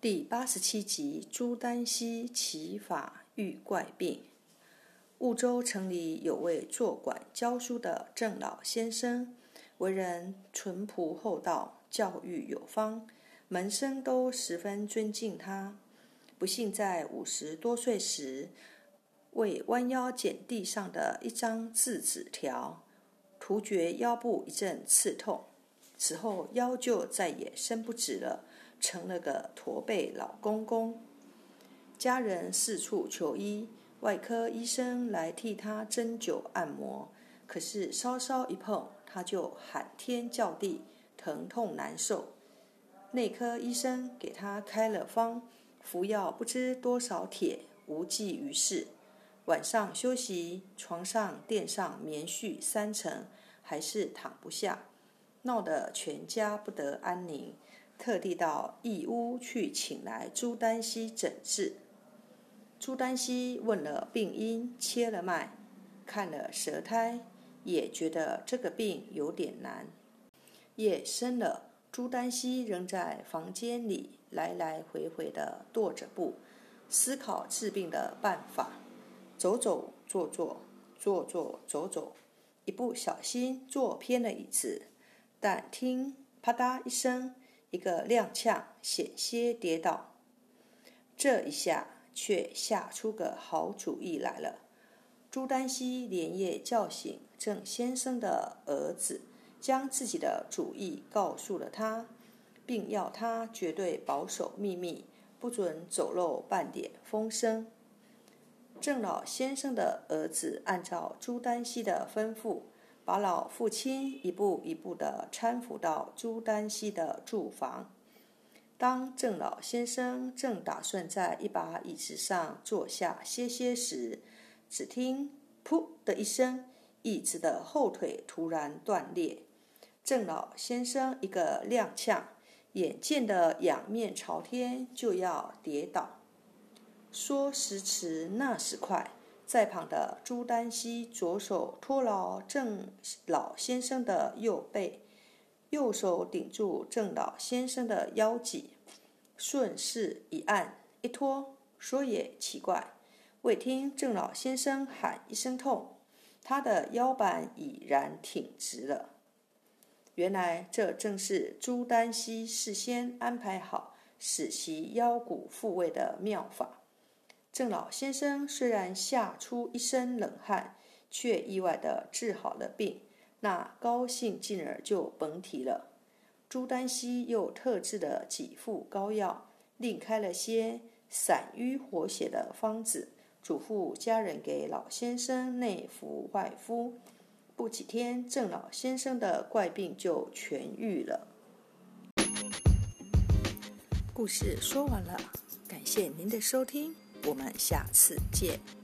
第八十七集：朱丹溪奇法遇怪病。婺州城里有位做馆教书的郑老先生，为人淳朴厚道，教育有方，门生都十分尊敬他。不幸在五十多岁时，为弯腰捡地上的一张字纸条，突觉腰部一阵刺痛，此后腰就再也伸不直了。成了个驼背老公公，家人四处求医，外科医生来替他针灸按摩，可是稍稍一碰，他就喊天叫地，疼痛难受。内科医生给他开了方，服药不知多少帖，无济于事。晚上休息，床上垫上棉絮三层，还是躺不下，闹得全家不得安宁。特地到义乌去请来朱丹溪诊治。朱丹溪问了病因，切了脉，看了舌苔，也觉得这个病有点难。夜深了，朱丹溪仍在房间里来来回回的踱着步，思考治病的办法。走走坐坐，坐坐走走，一不小心坐偏了椅子，但听啪嗒一声。一个踉跄，险些跌倒，这一下却吓出个好主意来了。朱丹溪连夜叫醒郑先生的儿子，将自己的主意告诉了他，并要他绝对保守秘密，不准走漏半点风声。郑老先生的儿子按照朱丹溪的吩咐。把老父亲一步一步地搀扶到朱丹溪的住房。当郑老先生正打算在一把椅子上坐下歇歇时，只听“噗”的一声，椅子的后腿突然断裂。郑老先生一个踉跄，眼见的仰面朝天，就要跌倒。说时迟，那时快。在旁的朱丹溪左手托牢郑老先生的右背，右手顶住郑老先生的腰脊，顺势一按一拖。说也奇怪，未听郑老先生喊一声痛，他的腰板已然挺直了。原来这正是朱丹溪事先安排好，使其腰骨复位的妙法。郑老先生虽然吓出一身冷汗，却意外的治好了病，那高兴劲儿就甭提了。朱丹溪又特制了几副膏药，另开了些散瘀活血的方子，嘱咐家人给老先生内服外敷。不几天，郑老先生的怪病就痊愈了。故事说完了，感谢您的收听。我们下次见。